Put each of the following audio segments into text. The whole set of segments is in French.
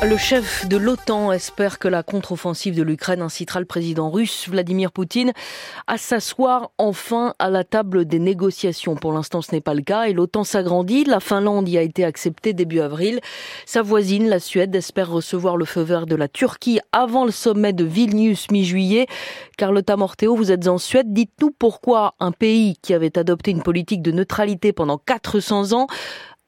Le chef de l'OTAN espère que la contre-offensive de l'Ukraine incitera le président russe Vladimir Poutine à s'asseoir enfin à la table des négociations. Pour l'instant, ce n'est pas le cas et l'OTAN s'agrandit. La Finlande y a été acceptée début avril. Sa voisine, la Suède, espère recevoir le feu vert de la Turquie avant le sommet de Vilnius mi-juillet. Carlotta Morteo, vous êtes en Suède. Dites-nous pourquoi un pays qui avait adopté une politique de neutralité pendant 400 ans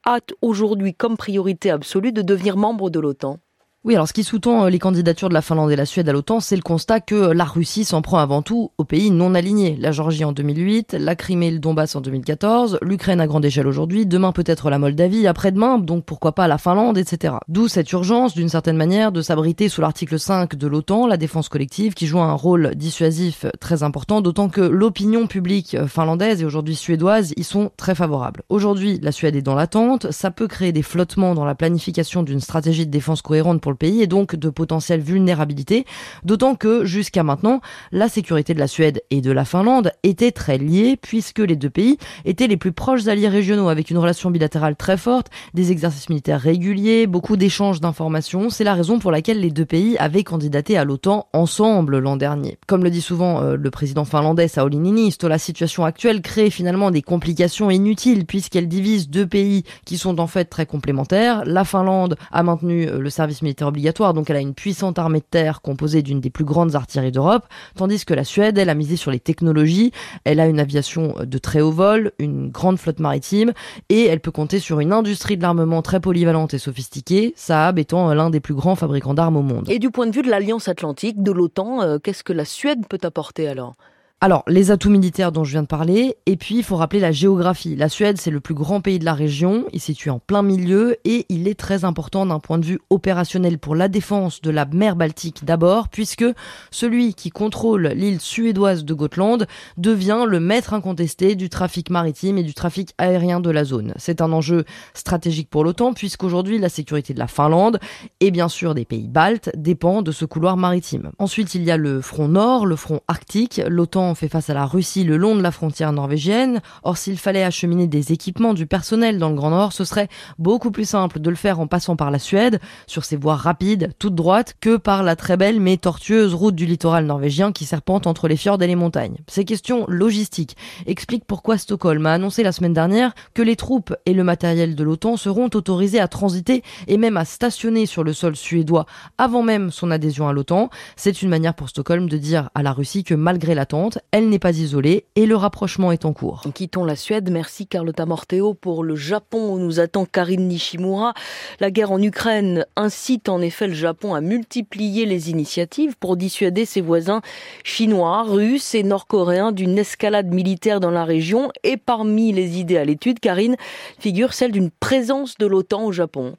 a aujourd'hui comme priorité absolue de devenir membre de l'OTAN oui, alors ce qui sous-tend euh, les candidatures de la Finlande et la Suède à l'OTAN, c'est le constat que la Russie s'en prend avant tout aux pays non alignés. La Géorgie en 2008, la Crimée et le Donbass en 2014, l'Ukraine à grande échelle aujourd'hui, demain peut-être la Moldavie, après-demain, donc pourquoi pas la Finlande, etc. D'où cette urgence, d'une certaine manière, de s'abriter sous l'article 5 de l'OTAN, la défense collective, qui joue un rôle dissuasif très important, d'autant que l'opinion publique finlandaise et aujourd'hui suédoise y sont très favorables. Aujourd'hui, la Suède est dans l'attente, ça peut créer des flottements dans la planification d'une stratégie de défense cohérente pour le pays et donc de potentielles vulnérabilités, d'autant que jusqu'à maintenant, la sécurité de la Suède et de la Finlande était très liée puisque les deux pays étaient les plus proches alliés régionaux avec une relation bilatérale très forte, des exercices militaires réguliers, beaucoup d'échanges d'informations. C'est la raison pour laquelle les deux pays avaient candidaté à l'OTAN ensemble l'an dernier. Comme le dit souvent euh, le président finlandais Sauli Niinisto, la situation actuelle crée finalement des complications inutiles puisqu'elle divise deux pays qui sont en fait très complémentaires. La Finlande a maintenu euh, le service militaire obligatoire, donc elle a une puissante armée de terre composée d'une des plus grandes artilleries d'Europe, tandis que la Suède, elle a misé sur les technologies, elle a une aviation de très haut vol, une grande flotte maritime, et elle peut compter sur une industrie de l'armement très polyvalente et sophistiquée, Saab étant l'un des plus grands fabricants d'armes au monde. Et du point de vue de l'Alliance Atlantique, de l'OTAN, euh, qu'est-ce que la Suède peut apporter alors? Alors, les atouts militaires dont je viens de parler, et puis il faut rappeler la géographie. La Suède, c'est le plus grand pays de la région, il est situé en plein milieu, et il est très important d'un point de vue opérationnel pour la défense de la mer Baltique d'abord, puisque celui qui contrôle l'île suédoise de Gotland devient le maître incontesté du trafic maritime et du trafic aérien de la zone. C'est un enjeu stratégique pour l'OTAN, puisqu'aujourd'hui la sécurité de la Finlande, et bien sûr des pays baltes, dépend de ce couloir maritime. Ensuite, il y a le front nord, le front arctique. L'OTAN fait face à la Russie le long de la frontière norvégienne. Or, s'il fallait acheminer des équipements, du personnel dans le Grand Nord, ce serait beaucoup plus simple de le faire en passant par la Suède, sur ses voies rapides, toutes droites, que par la très belle mais tortueuse route du littoral norvégien qui serpente entre les fjords et les montagnes. Ces questions logistiques expliquent pourquoi Stockholm a annoncé la semaine dernière que les troupes et le matériel de l'OTAN seront autorisés à transiter et même à stationner sur le sol suédois avant même son adhésion à l'OTAN. C'est une manière pour Stockholm de dire à la Russie que malgré l'attente, elle n'est pas isolée et le rapprochement est en cours. Quittons la Suède. Merci Carlotta Morteo pour le Japon où nous attend Karine Nishimura. La guerre en Ukraine incite en effet le Japon à multiplier les initiatives pour dissuader ses voisins chinois, russes et nord-coréens d'une escalade militaire dans la région. Et parmi les idées à l'étude, Karine, figure celle d'une présence de l'OTAN au Japon.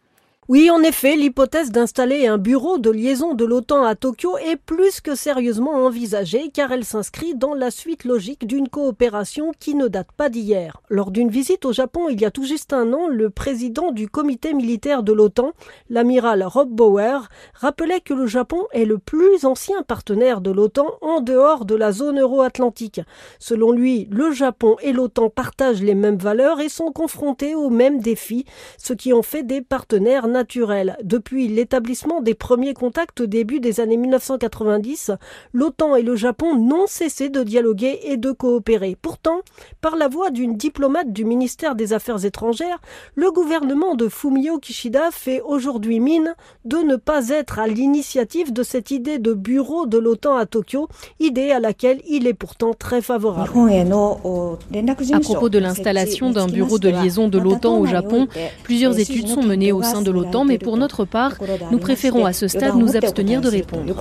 Oui, en effet, l'hypothèse d'installer un bureau de liaison de l'OTAN à Tokyo est plus que sérieusement envisagée car elle s'inscrit dans la suite logique d'une coopération qui ne date pas d'hier. Lors d'une visite au Japon il y a tout juste un an, le président du comité militaire de l'OTAN, l'amiral Rob Bauer, rappelait que le Japon est le plus ancien partenaire de l'OTAN en dehors de la zone euro-atlantique. Selon lui, le Japon et l'OTAN partagent les mêmes valeurs et sont confrontés aux mêmes défis, ce qui en fait des partenaires naturel. Depuis l'établissement des premiers contacts au début des années 1990, l'OTAN et le Japon n'ont cessé de dialoguer et de coopérer. Pourtant, par la voix d'une diplomate du ministère des Affaires étrangères, le gouvernement de Fumio Kishida fait aujourd'hui mine de ne pas être à l'initiative de cette idée de bureau de l'OTAN à Tokyo, idée à laquelle il est pourtant très favorable. À propos de l'installation d'un bureau de liaison de l'OTAN au Japon, plusieurs études sont menées au sein de l'OTAN mais pour notre part, nous préférons à ce stade nous abstenir de répondre.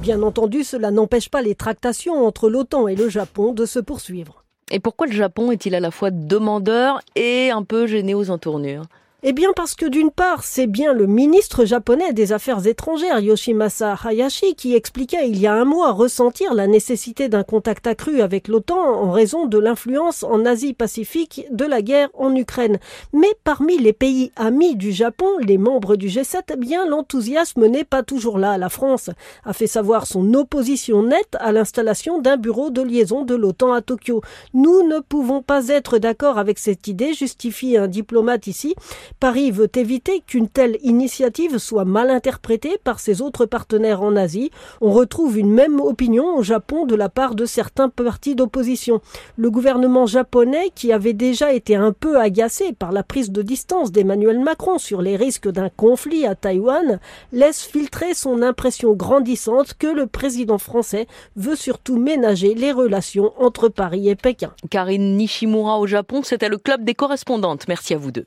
Bien entendu, cela n'empêche pas les tractations entre l'OTAN et le Japon de se poursuivre. Et pourquoi le Japon est-il à la fois demandeur et un peu gêné aux entournures? Eh bien parce que d'une part, c'est bien le ministre japonais des Affaires étrangères Yoshimasa Hayashi qui expliquait il y a un mois ressentir la nécessité d'un contact accru avec l'OTAN en raison de l'influence en Asie-Pacifique de la guerre en Ukraine. Mais parmi les pays amis du Japon, les membres du G7, eh bien l'enthousiasme n'est pas toujours là. La France a fait savoir son opposition nette à l'installation d'un bureau de liaison de l'OTAN à Tokyo. Nous ne pouvons pas être d'accord avec cette idée, justifie un diplomate ici, Paris veut éviter qu'une telle initiative soit mal interprétée par ses autres partenaires en Asie. On retrouve une même opinion au Japon de la part de certains partis d'opposition. Le gouvernement japonais, qui avait déjà été un peu agacé par la prise de distance d'Emmanuel Macron sur les risques d'un conflit à Taïwan, laisse filtrer son impression grandissante que le président français veut surtout ménager les relations entre Paris et Pékin. Karine Nishimura au Japon, c'était le club des correspondantes. Merci à vous deux.